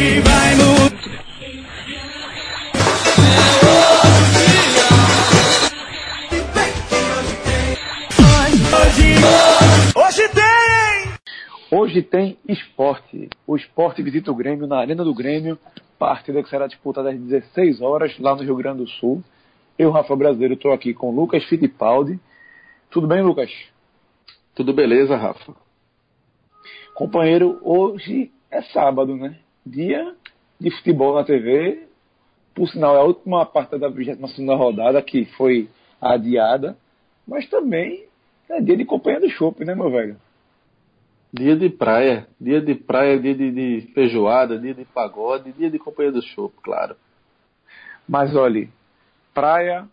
Hoje vai mudar. Hoje, hoje tem! Hoje tem esporte. O esporte visita o Grêmio na Arena do Grêmio, partida que será disputada às 16 horas lá no Rio Grande do Sul. Eu, Rafa Brasileiro, estou aqui com Lucas Fittipaldi. Tudo bem, Lucas? Tudo beleza, Rafa? Companheiro, hoje é sábado, né? Dia de futebol na TV. Por sinal, é a última parte da 22 rodada que foi adiada. Mas também é dia de companhia do chopp, né, meu velho? Dia de praia, dia de praia, dia de, de feijoada, dia de pagode, dia de companhia do chopp, claro. Mas olha, praia,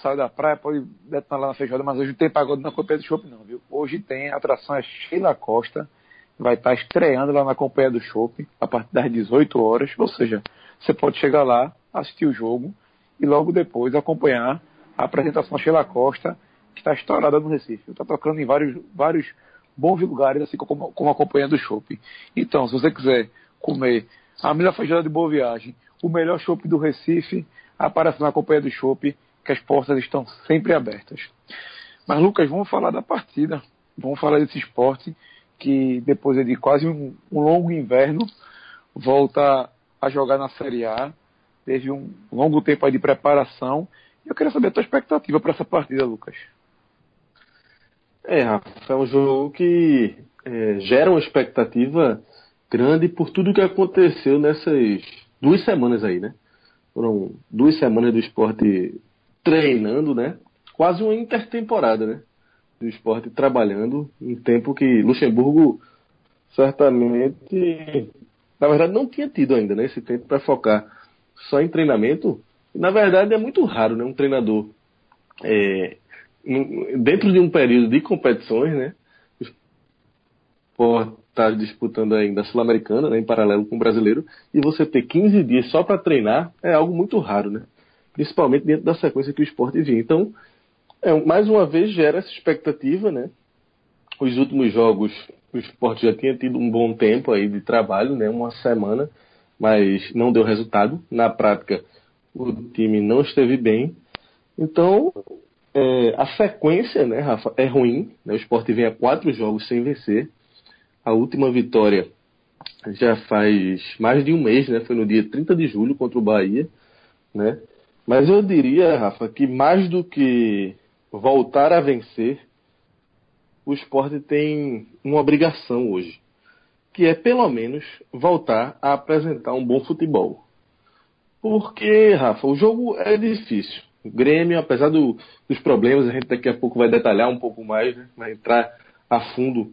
sai da praia, pode detonar lá na feijoada, mas hoje não tem pagode na companhia do chopp não, viu? Hoje tem a atração é Sheila Costa, vai estar estreando lá na companhia do chopp a partir das 18 horas, ou seja, você pode chegar lá, assistir o jogo e logo depois acompanhar a apresentação da Sheila Costa que está estourada no Recife. Está tocando em vários, vários bons lugares, assim como, como acompanhando o shopping. Então, se você quiser comer a melhor feijoada de boa viagem, o melhor shopping do Recife, aparece na companhia do shopping, que as portas estão sempre abertas. Mas, Lucas, vamos falar da partida. Vamos falar desse esporte que, depois de quase um, um longo inverno, volta a jogar na Série A. Teve um longo tempo aí de preparação. E eu queria saber a tua expectativa para essa partida, Lucas. É, Rafa, é um jogo que é, gera uma expectativa grande por tudo que aconteceu nessas duas semanas aí, né? Foram duas semanas do esporte treinando, né? Quase uma intertemporada, né? Do esporte trabalhando, em tempo que Luxemburgo certamente, na verdade, não tinha tido ainda, né? Esse tempo para focar só em treinamento. Na verdade, é muito raro, né? Um treinador é, dentro de um período de competições, né? Por estar disputando ainda a Sul-Americana, né, em paralelo com o brasileiro, e você ter 15 dias só para treinar é algo muito raro, né? Principalmente dentro da sequência que o esporte vinha. Então, é, mais uma vez gera essa expectativa, né? Os últimos jogos, o esporte já tinha tido um bom tempo aí de trabalho, né? Uma semana, mas não deu resultado. Na prática, o time não esteve bem. Então, é, a sequência, né, Rafa, é ruim. Né? O esporte vem a quatro jogos sem vencer. A última vitória já faz mais de um mês, né? Foi no dia 30 de julho contra o Bahia, né? Mas eu diria, Rafa, que mais do que voltar a vencer, o esporte tem uma obrigação hoje, que é pelo menos voltar a apresentar um bom futebol. Porque, Rafa, o jogo é difícil. O Grêmio, apesar do, dos problemas, a gente daqui a pouco vai detalhar um pouco mais, né? vai entrar a fundo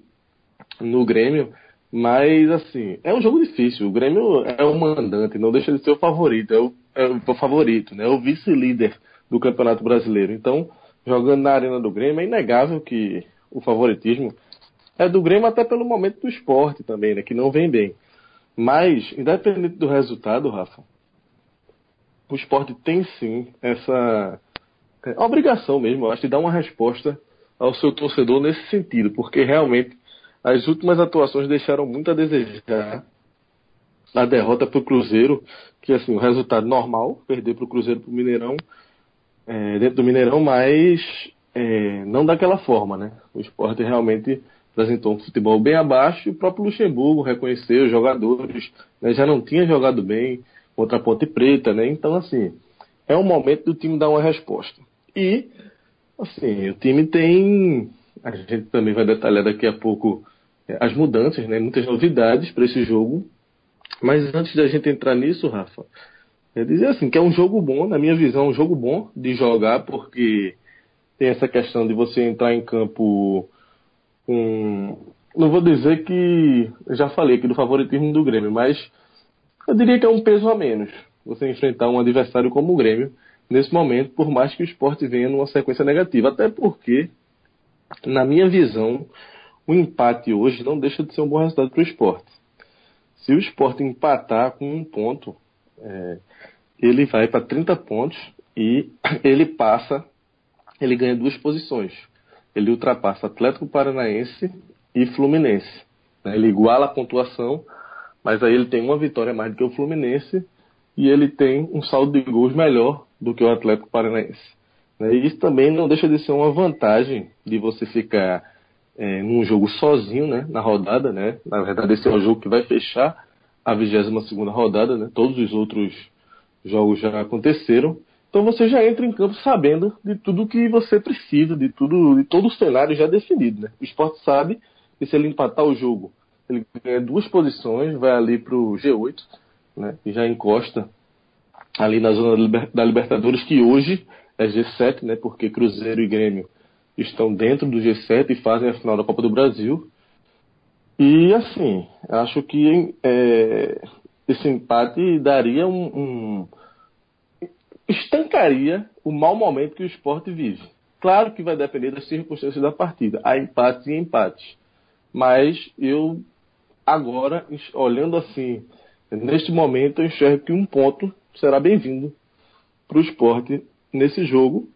no Grêmio. Mas, assim, é um jogo difícil. O Grêmio é o mandante, não deixa de ser o favorito. É o, é o favorito, né? É o vice-líder do Campeonato Brasileiro. Então, jogando na arena do Grêmio, é inegável que o favoritismo é do Grêmio até pelo momento do esporte também, né? Que não vem bem. Mas, independente do resultado, Rafa, o esporte tem sim essa é, obrigação mesmo, eu acho, de dar uma resposta ao seu torcedor nesse sentido, porque realmente as últimas atuações deixaram muito a desejar. A derrota para o Cruzeiro, que assim, o resultado normal, perder para o Cruzeiro para o Mineirão, é, dentro do Mineirão, mas é, não daquela forma, né? O esporte realmente apresentou um futebol bem abaixo e o próprio Luxemburgo reconheceu os jogadores, né, já não tinha jogado bem, contra a Ponte Preta, né? Então, assim, é o momento do time dar uma resposta. E, assim, o time tem. A gente também vai detalhar daqui a pouco é, as mudanças, né? Muitas novidades para esse jogo. Mas antes da gente entrar nisso, Rafa, é dizer assim, que é um jogo bom, na minha visão, um jogo bom de jogar, porque tem essa questão de você entrar em campo com. Não vou dizer que. Já falei aqui do favoritismo do Grêmio, mas eu diria que é um peso a menos você enfrentar um adversário como o Grêmio nesse momento, por mais que o esporte venha numa sequência negativa. Até porque, na minha visão, o empate hoje não deixa de ser um bom resultado para o esporte. Se o esporte empatar com um ponto, é, ele vai para 30 pontos e ele passa, ele ganha duas posições. Ele ultrapassa Atlético Paranaense e Fluminense. Né? Ele iguala a pontuação Mas aí ele tem uma vitória mais do que o Fluminense e ele tem um saldo de gols melhor do que o Atlético Paranaense. Né? E isso também não deixa de ser uma vantagem de você ficar é, num jogo sozinho né, na rodada. Né? Na verdade, esse é o jogo que vai fechar a 22 rodada. Né? Todos os outros jogos já aconteceram. Então você já entra em campo sabendo de tudo que você precisa, de tudo, de todo o cenário já definido. Né? O esporte sabe que se ele empatar o jogo, ele ganha duas posições, vai ali para o G8, né? e já encosta ali na zona da Libertadores, que hoje é G7, né? porque Cruzeiro e Grêmio estão dentro do G7 e fazem a final da Copa do Brasil. E assim, acho que é, esse empate daria um, um estancaria o mau momento que o esporte vive. Claro que vai depender das circunstâncias da partida. Há empates e empates. Mas eu, agora, olhando assim, neste momento, eu enxergo que um ponto será bem-vindo para o esporte nesse jogo.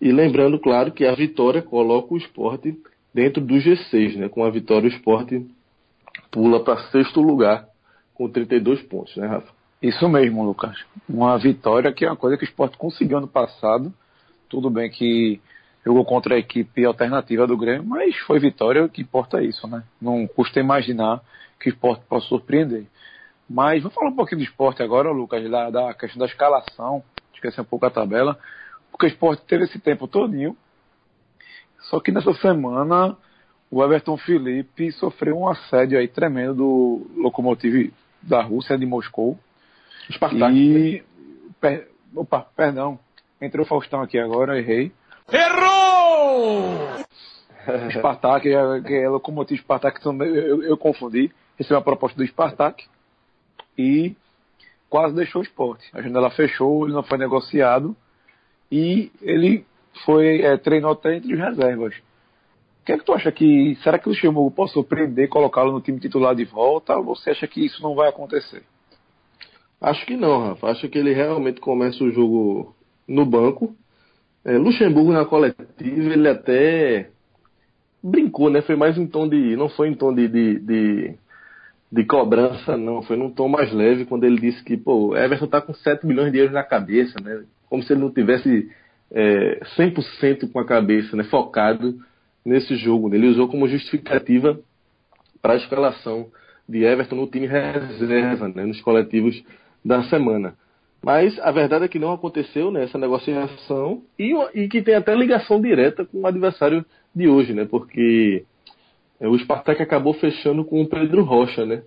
E lembrando, claro, que a vitória coloca o esporte dentro do G6. Né? Com a vitória, o esporte pula para sexto lugar com 32 pontos, né, Rafa? Isso mesmo, Lucas. Uma vitória que é uma coisa que o esporte conseguiu ano passado. Tudo bem que jogou contra a equipe alternativa do Grêmio, mas foi vitória, o que importa é isso, né? Não custa imaginar que o esporte possa surpreender. Mas vamos falar um pouquinho do esporte agora, Lucas, da, da questão da escalação, esquecer um pouco a tabela, porque o esporte teve esse tempo todinho, só que nessa semana o Everton Felipe sofreu um assédio aí tremendo do Lokomotiv da Rússia, de Moscou, Spartak. E. Per... Opa, perdão. Entrou o Faustão aqui agora, errei. Errou! Spartak, que é locomotivo Spartak, eu, eu, eu confundi. Recebeu a proposta do Spartak e quase deixou o esporte. A janela fechou, ele não foi negociado e ele foi é, treinou até entre os reservas. O que é que tu acha que. Será que o Luxemburgo pode surpreender colocá-lo no time titular de volta ou você acha que isso não vai acontecer? Acho que não, Rafa. Acho que ele realmente começa o jogo no banco. É, Luxemburgo na coletiva, ele até brincou, né? Foi mais em tom de. Não foi em tom de, de, de, de cobrança, não. Foi num tom mais leve quando ele disse que, pô, Everton tá com 7 milhões de euros na cabeça, né? Como se ele não tivesse é, 100% com a cabeça, né? Focado nesse jogo. Ele usou como justificativa para a escalação de Everton no time reserva, né? Nos coletivos da semana. Mas a verdade é que não aconteceu né, negociação e, e, que tem até ligação direta com o adversário de hoje, né? Porque é, o Spartak acabou fechando com o Pedro Rocha, né?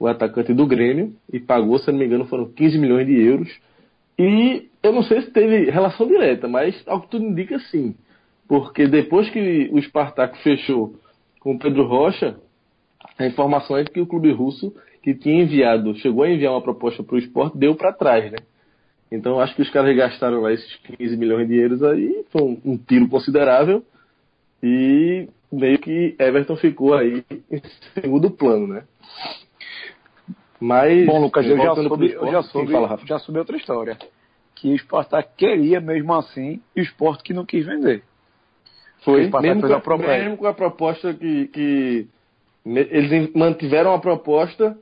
O atacante do Grêmio, e pagou, se não me engano, foram 15 milhões de euros. E eu não sei se teve relação direta, mas ao que tudo indica sim. Porque depois que o Spartak fechou com o Pedro Rocha, a informação é que o clube russo que tinha enviado, chegou a enviar uma proposta para o esporte, deu para trás, né? Então acho que os caras gastaram lá esses 15 milhões de euros aí, foi um, um tiro considerável e meio que Everton ficou aí em segundo plano, né? Mas. Bom, Lucas, eu já soube, esporte, eu já soube, fala, já soube outra história. Que o Spartak queria mesmo assim e o esporte que não quis vender. Foi, mesmo com, a, mesmo com a proposta que, que eles mantiveram a proposta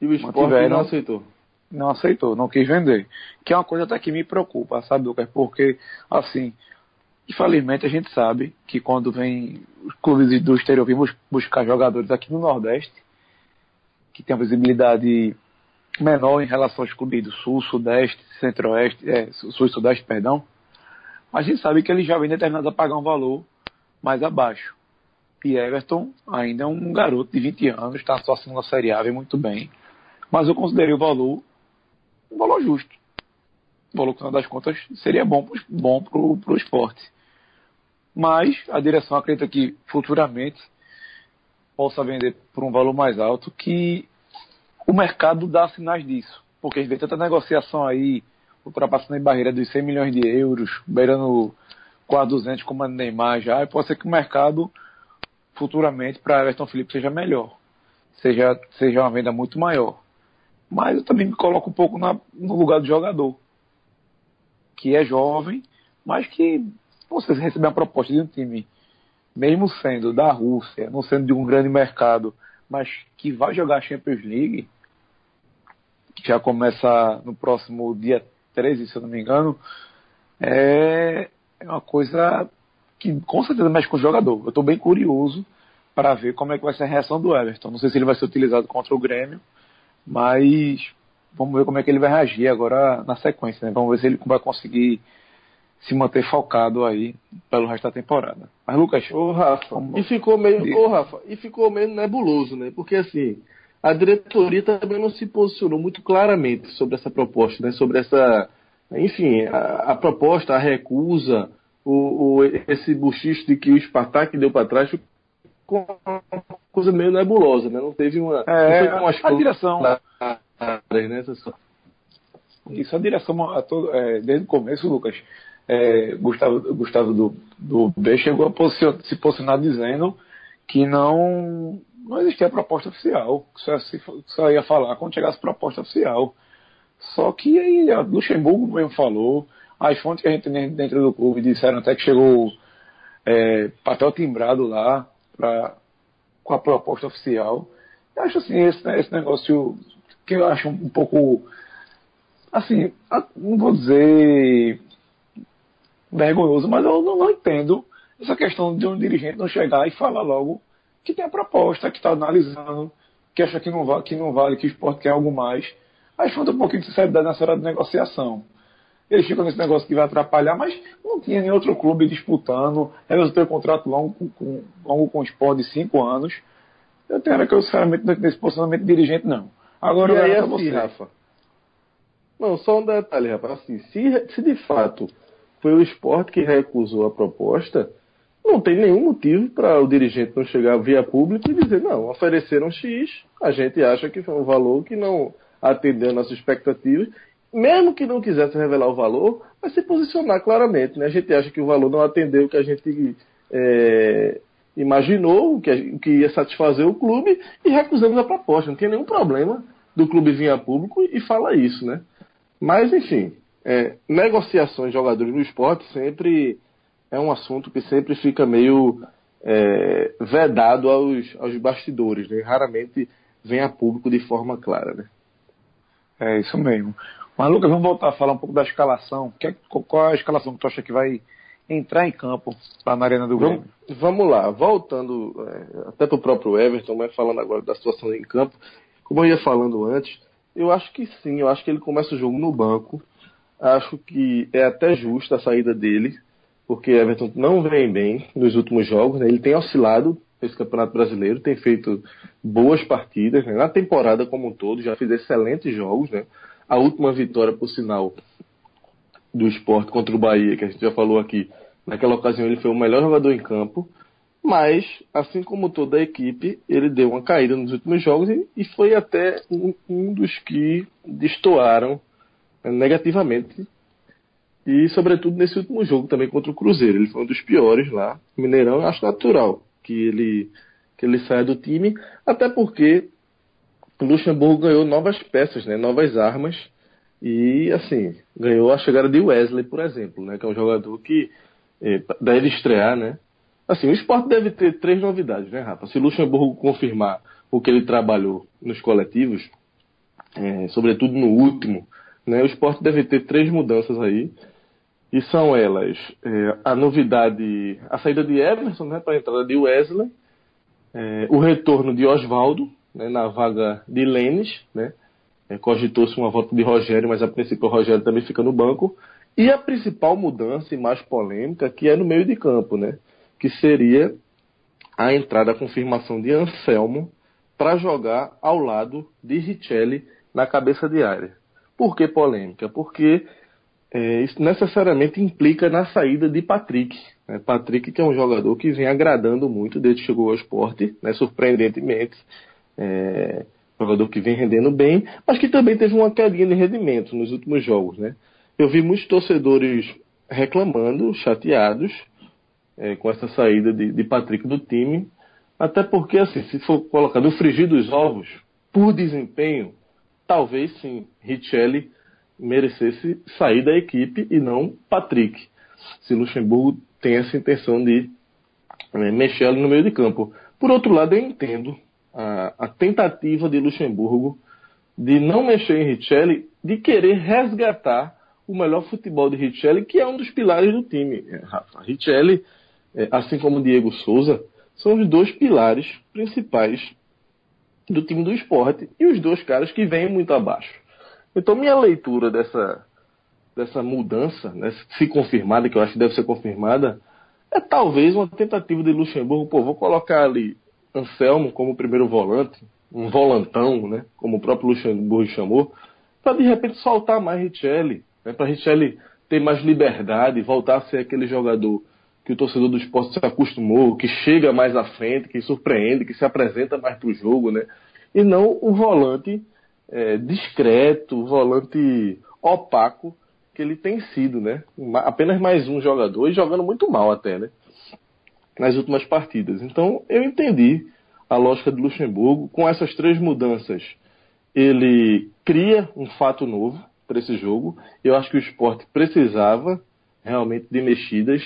e o esporte não aceitou. Não aceitou, não quis vender. Que é uma coisa até que me preocupa, sabe, Lucas? Porque, assim, infelizmente a gente sabe que quando vem os clubes do exterior vêm buscar jogadores aqui no Nordeste, que tem uma visibilidade menor em relação aos clubes do Sul, Sudeste, Centro-Oeste, é, Sul e Sudeste, perdão, mas a gente sabe que eles já vêm determinados a pagar um valor mais abaixo. E Everton ainda é um garoto de 20 anos, está na sua segunda série A, vem muito bem. Mas eu considerei o valor um valor justo. O valor, no final das contas, seria bom, bom para o esporte. Mas a direção acredita que futuramente possa vender por um valor mais alto, que o mercado dá sinais disso. Porque a gente vê tanta negociação aí, ultrapassando a barreira dos 100 milhões de euros, beirando quase 200 como a Neymar já, e pode ser que o mercado futuramente para Everton Felipe seja melhor, seja, seja uma venda muito maior. Mas eu também me coloco um pouco na, no lugar do jogador, que é jovem, mas que você receber uma proposta de um time, mesmo sendo da Rússia, não sendo de um grande mercado, mas que vai jogar a Champions League, que já começa no próximo dia 13, se eu não me engano, é, é uma coisa que com certeza mexe com o jogador. Eu estou bem curioso para ver como é que vai ser a reação do Everton. Não sei se ele vai ser utilizado contra o Grêmio, mas vamos ver como é que ele vai reagir agora na sequência. Né? Vamos ver se ele vai conseguir se manter focado aí pelo resto da temporada. Mas Lucas, ô Rafa, como... e ficou meio, ô Rafa, e ficou meio nebuloso, né? Porque assim, a diretoria também não se posicionou muito claramente sobre essa proposta, né? Sobre essa, enfim, a, a proposta, a recusa, o, o, esse buchicho de que o Spartak deu para trás ficou uma coisa meio nebulosa, né? Não teve uma, é, não a, a direção, né? Isso a direção a todo, é, desde o começo, Lucas é, Gustavo, Gustavo do, do B chegou a posicionar, se posicionar dizendo que não, não existia proposta oficial, que só, só ia falar quando chegasse proposta oficial. Só que aí a Luxemburgo mesmo falou, as fontes que a gente tem dentro do clube disseram até que chegou é, papel timbrado lá pra, com a proposta oficial. Eu acho assim, esse, esse negócio que eu acho um pouco assim, não vou dizer vergonhoso, mas eu não, não, entendo essa questão de um dirigente não chegar e falar logo que tem a proposta, que está analisando, que acha que não, vale, que não vale, que o esporte quer algo mais. Aí falta um pouquinho de sinceridade nessa hora de negociação. Eles ficam nesse negócio que vai atrapalhar, mas não tinha nenhum outro clube disputando. Eles têm um contrato longo com, com, longo com o esporte de cinco anos. Eu tenho que eu, sinceramente, nesse posicionamento de dirigente, não. Agora, e aí, assim, você. Rafa. Não, só um detalhe, Rafa. Assim, se, se de fato foi o esporte que recusou a proposta, não tem nenhum motivo para o dirigente não chegar via público e dizer, não, ofereceram X, a gente acha que foi um valor que não atendeu nossas expectativas, mesmo que não quisesse revelar o valor, vai se posicionar claramente. Né? A gente acha que o valor não atendeu o que a gente é, imaginou, o que, que ia satisfazer o clube, e recusamos a proposta. Não tem nenhum problema do clube vir a público e falar isso, né? Mas, enfim, é, negociações de jogadores no esporte sempre é um assunto que sempre fica meio é, vedado aos, aos bastidores, né? raramente vem a público de forma clara. Né? É isso mesmo. Mas Lucas, vamos voltar a falar um pouco da escalação. É, qual é a escalação que tu acha que vai entrar em campo lá na Arena do Grêmio? Vamos, vamos lá, voltando é, até para o próprio Everton, mas falando agora da situação em campo, como eu ia falando antes, eu acho que sim, eu acho que ele começa o jogo no banco, Acho que é até justa a saída dele, porque Everton não vem bem nos últimos jogos. Né? Ele tem oscilado nesse Campeonato Brasileiro, tem feito boas partidas. Né? Na temporada como um todo, já fez excelentes jogos. Né? A última vitória, por sinal, do esporte contra o Bahia, que a gente já falou aqui, naquela ocasião ele foi o melhor jogador em campo. Mas, assim como toda a equipe, ele deu uma caída nos últimos jogos e, e foi até um, um dos que destoaram negativamente. E, sobretudo, nesse último jogo também contra o Cruzeiro. Ele foi um dos piores lá. Mineirão, acho natural que ele, que ele saia do time, até porque Luxemburgo ganhou novas peças, né, novas armas. E, assim, ganhou a chegada de Wesley, por exemplo, né, que é um jogador que eh, deve estrear, né. Assim, o esporte deve ter três novidades, né, Rafa? Se Luxemburgo confirmar o que ele trabalhou nos coletivos, é, sobretudo no último, né? O esporte deve ter três mudanças aí. E são elas é, a novidade, a saída de Everson né, para a entrada de Wesley, é, o retorno de Oswaldo né, na vaga de Lênis, né, é, cogitou-se uma volta de Rogério, mas a princípio o Rogério também fica no banco, e a principal mudança e mais polêmica que é no meio de campo, né, que seria a entrada, a confirmação de Anselmo para jogar ao lado de Richelli na cabeça de área. Por que polêmica? Porque é, isso necessariamente implica na saída de Patrick. Né? Patrick, que é um jogador que vem agradando muito desde que chegou ao esporte, né? surpreendentemente. É, jogador que vem rendendo bem, mas que também teve uma quedinha de rendimento nos últimos jogos. Né? Eu vi muitos torcedores reclamando, chateados é, com essa saída de, de Patrick do time, até porque, assim, se for colocar no frigir dos ovos, por desempenho, talvez sim, Richelli merecesse sair da equipe e não Patrick. Se Luxemburgo tem essa intenção de né, mexer ali no meio de campo. Por outro lado, eu entendo a, a tentativa de Luxemburgo de não mexer em Richelli, de querer resgatar o melhor futebol de Richelli, que é um dos pilares do time. É, Rafa, Richelli, é, assim como Diego Souza, são os dois pilares principais do time do esporte e os dois caras que vêm muito abaixo. Então, minha leitura dessa, dessa mudança, né, se confirmada, que eu acho que deve ser confirmada, é talvez uma tentativa de Luxemburgo, pô, vou colocar ali Anselmo como primeiro volante, um volantão, né, como o próprio Luxemburgo chamou, para de repente soltar mais Richelli, né, para Richelli ter mais liberdade, voltar a ser aquele jogador que o torcedor do esporte se acostumou, que chega mais à frente, que surpreende, que se apresenta mais para o jogo, né? E não o volante é, discreto, volante opaco que ele tem sido, né? Apenas mais um jogador e jogando muito mal até, né? Nas últimas partidas. Então eu entendi a lógica de Luxemburgo. Com essas três mudanças, ele cria um fato novo para esse jogo. Eu acho que o esporte precisava realmente de mexidas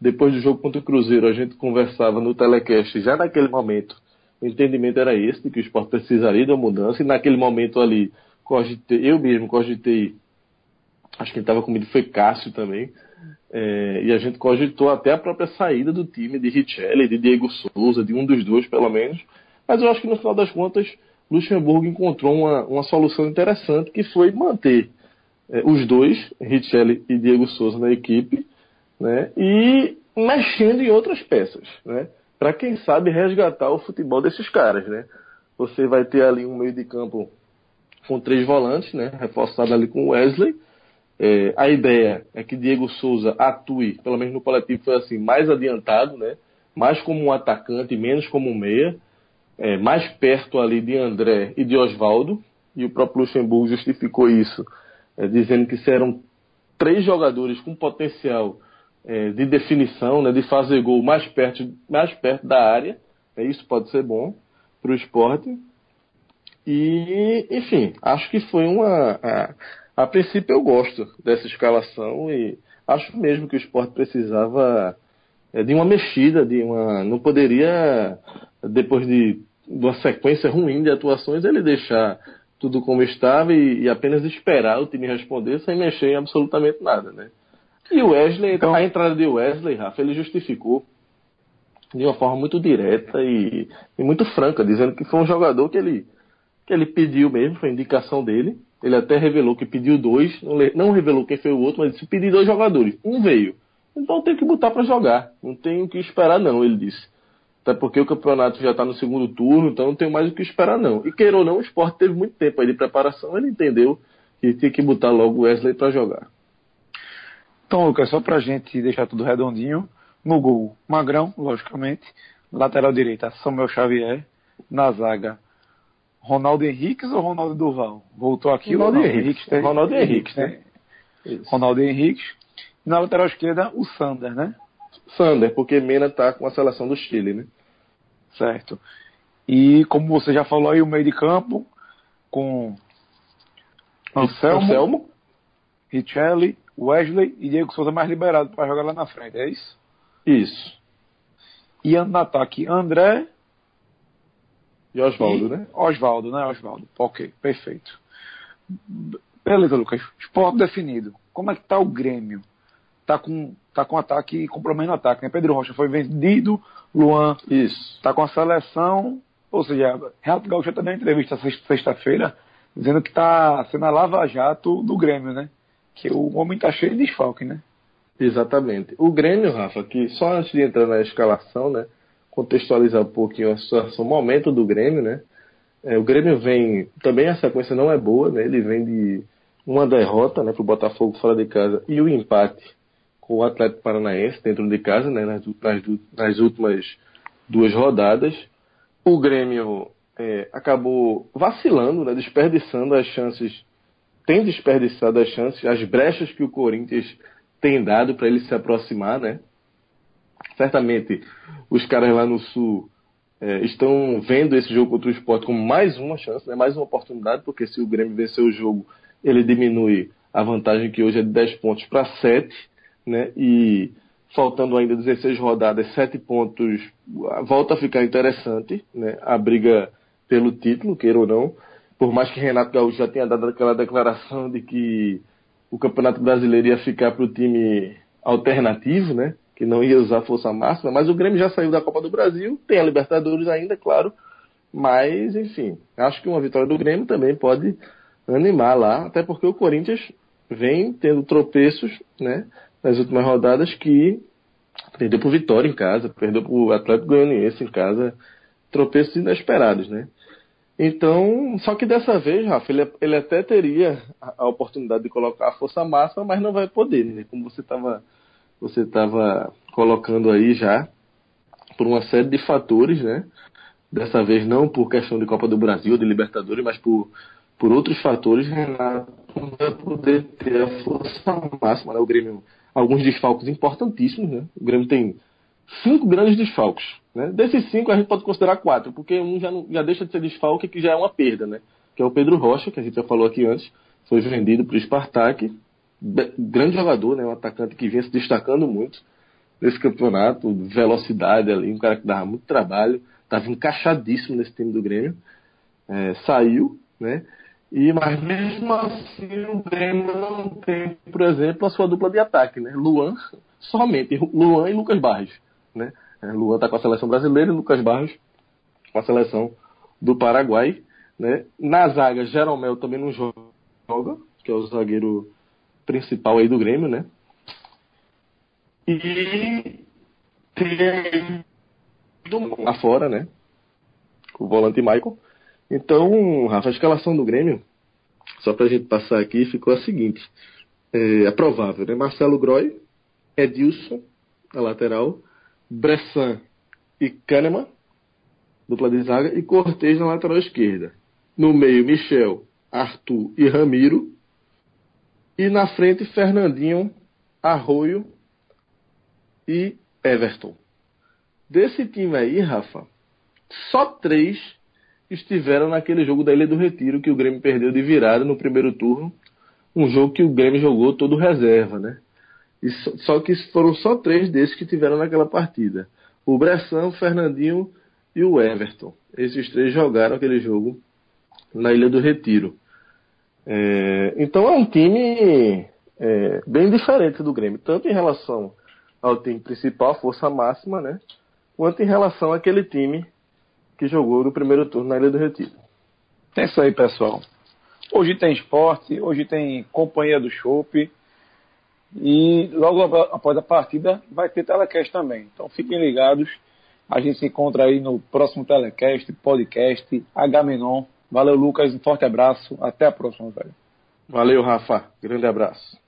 depois do jogo contra o Cruzeiro, a gente conversava no telecast, já naquele momento, o entendimento era esse, de que o esporte precisaria de uma mudança, e naquele momento ali, cogitei, eu mesmo cogitei, acho que quem estava comigo foi Cássio também, é, e a gente cogitou até a própria saída do time de Richelli, de Diego Souza, de um dos dois pelo menos, mas eu acho que no final das contas, Luxemburgo encontrou uma, uma solução interessante, que foi manter é, os dois, Richelli e Diego Souza, na equipe, né? e mexendo em outras peças, né? Para quem sabe resgatar o futebol desses caras. Né? Você vai ter ali um meio de campo com três volantes, né? reforçado ali com Wesley. É, a ideia é que Diego Souza atue, pelo menos no coletivo foi assim, mais adiantado, né? mais como um atacante, menos como um meia, é, mais perto ali de André e de Oswaldo, e o próprio Luxemburgo justificou isso, é, dizendo que serão três jogadores com potencial é, de definição, né, de fazer gol mais perto, mais perto da área. É, isso pode ser bom para o esporte. E, enfim, acho que foi uma. A, a, princípio eu gosto dessa escalação e acho mesmo que o esporte precisava é, de uma mexida, de uma. Não poderia, depois de, de uma sequência ruim de atuações, ele deixar tudo como estava e, e apenas esperar o time responder sem mexer em absolutamente nada, né? E o Wesley, então, a entrada de Wesley, Rafa, ele justificou de uma forma muito direta e, e, muito franca, dizendo que foi um jogador que ele, que ele pediu mesmo, foi indicação dele. Ele até revelou que pediu dois, não, não revelou quem foi o outro, mas disse pedi dois jogadores. Um veio. Então tem que botar para jogar. Não tem o que esperar, não, ele disse. Até porque o campeonato já está no segundo turno, então não tem mais o que esperar, não. E queira ou não, o esporte teve muito tempo aí de preparação, ele entendeu que tinha que botar logo o Wesley para jogar. Então, Lucas, só pra gente deixar tudo redondinho, no gol, Magrão, logicamente, lateral direita, Samuel Xavier, na zaga, Ronaldo Henriques ou Ronaldo Duval? Voltou aqui Ronaldo, Ronaldo Henriques. Henriques Ronaldo Henriques, né? né? Ronaldo Henriques. Na lateral esquerda, o Sander, né? Sander, porque Mena tá com a seleção do Chile, né? Certo. E como você já falou aí, o meio de campo, com Anselmo, Anselmo. Richelli, Wesley e Diego Souza mais liberado para jogar lá na frente, é isso? Isso. E no ataque, André. E Oswaldo, né? Oswaldo, né? Oswaldo. Ok, perfeito. Beleza, Lucas. Esporte definido. Como é que tá o Grêmio? Tá com, tá com ataque, com problema no ataque, né? Pedro Rocha foi vendido, Luan. Isso. Tá com a seleção. Ou seja, Renato Gaúcho também entrevista sexta-feira, dizendo que tá sendo a lava-jato do Grêmio, né? Que o homem está cheio de desfalque, né? Exatamente. O Grêmio, Rafa, que só antes de entrar na escalação, né, contextualizar um pouquinho a situação, o momento do Grêmio, né? É, o Grêmio vem, também a sequência não é boa, né? Ele vem de uma derrota, né, para o Botafogo fora de casa e o empate com o Atlético Paranaense dentro de casa, né, nas, nas, nas últimas duas rodadas. O Grêmio é, acabou vacilando, né, desperdiçando as chances tem desperdiçado as chances, as brechas que o Corinthians tem dado para ele se aproximar, né? Certamente os caras lá no Sul é, estão vendo esse jogo contra o esporte como mais uma chance, né? mais uma oportunidade, porque se o Grêmio vencer o jogo, ele diminui a vantagem que hoje é de 10 pontos para 7, né? E faltando ainda 16 rodadas, 7 pontos, volta a ficar interessante, né? A briga pelo título, queira ou não. Por mais que Renato Gaúcho já tenha dado aquela declaração de que o Campeonato Brasileiro ia ficar para o time alternativo, né? Que não ia usar força máxima, mas o Grêmio já saiu da Copa do Brasil, tem a Libertadores ainda, claro. Mas, enfim, acho que uma vitória do Grêmio também pode animar lá, até porque o Corinthians vem tendo tropeços, né? Nas últimas rodadas que perdeu por Vitória em casa, perdeu por Atlético Goianiense em casa, tropeços inesperados, né? Então, só que dessa vez, Rafa, ele, ele até teria a, a, oportunidade de colocar a força máxima, mas não vai poder, né? Como você estava você tava colocando aí já, por uma série de fatores, né? Dessa vez não por questão de Copa do Brasil, de Libertadores, mas por, por outros fatores, Renato não vai poder ter a força máxima, né? O Grêmio, alguns desfalques importantíssimos, né? O Grêmio tem cinco grandes desfalques. Né? Desses cinco, a gente pode considerar quatro, porque um já, não, já deixa de ser desfalque, que já é uma perda, né? Que é o Pedro Rocha, que a gente já falou aqui antes, foi vendido para o Spartak. Grande jogador, né? Um atacante que vinha se destacando muito nesse campeonato, velocidade ali, um cara que dava muito trabalho, estava encaixadíssimo nesse time do Grêmio. É, saiu, né? E, mas mesmo assim o Grêmio não tem, por exemplo, a sua dupla de ataque, né? Luan, somente Luan e Lucas Barros. Né? É, Luan está com a seleção brasileira e Lucas Barros com a seleção do Paraguai. Né? Na zaga, Jeromel também não joga, que é o zagueiro principal aí do Grêmio, né? E tem lá fora, né? O volante Michael. Então, Rafa, a escalação do Grêmio, só para a gente passar aqui, ficou a seguinte. É, é provável, né? Marcelo Groy, Edilson, na lateral, Bressan e Kahneman, dupla de zaga, e Cortez na lateral esquerda. No meio, Michel, Arthur e Ramiro. E na frente, Fernandinho, Arroio e Everton. Desse time aí, Rafa, só três estiveram naquele jogo da Ilha do Retiro que o Grêmio perdeu de virada no primeiro turno. Um jogo que o Grêmio jogou todo reserva, né? E só, só que foram só três desses que tiveram naquela partida. O Bressan, o Fernandinho e o Everton. Esses três jogaram aquele jogo na Ilha do Retiro. É, então é um time é, bem diferente do Grêmio, tanto em relação ao time principal, força máxima, né? Quanto em relação àquele time que jogou no primeiro turno na Ilha do Retiro. É isso aí, pessoal. Hoje tem esporte, hoje tem companhia do Chopp. E logo após a partida vai ter telecast também. Então fiquem ligados. A gente se encontra aí no próximo telecast, podcast, H-Menon. Valeu, Lucas. Um forte abraço. Até a próxima, velho. Valeu, Rafa. Grande abraço.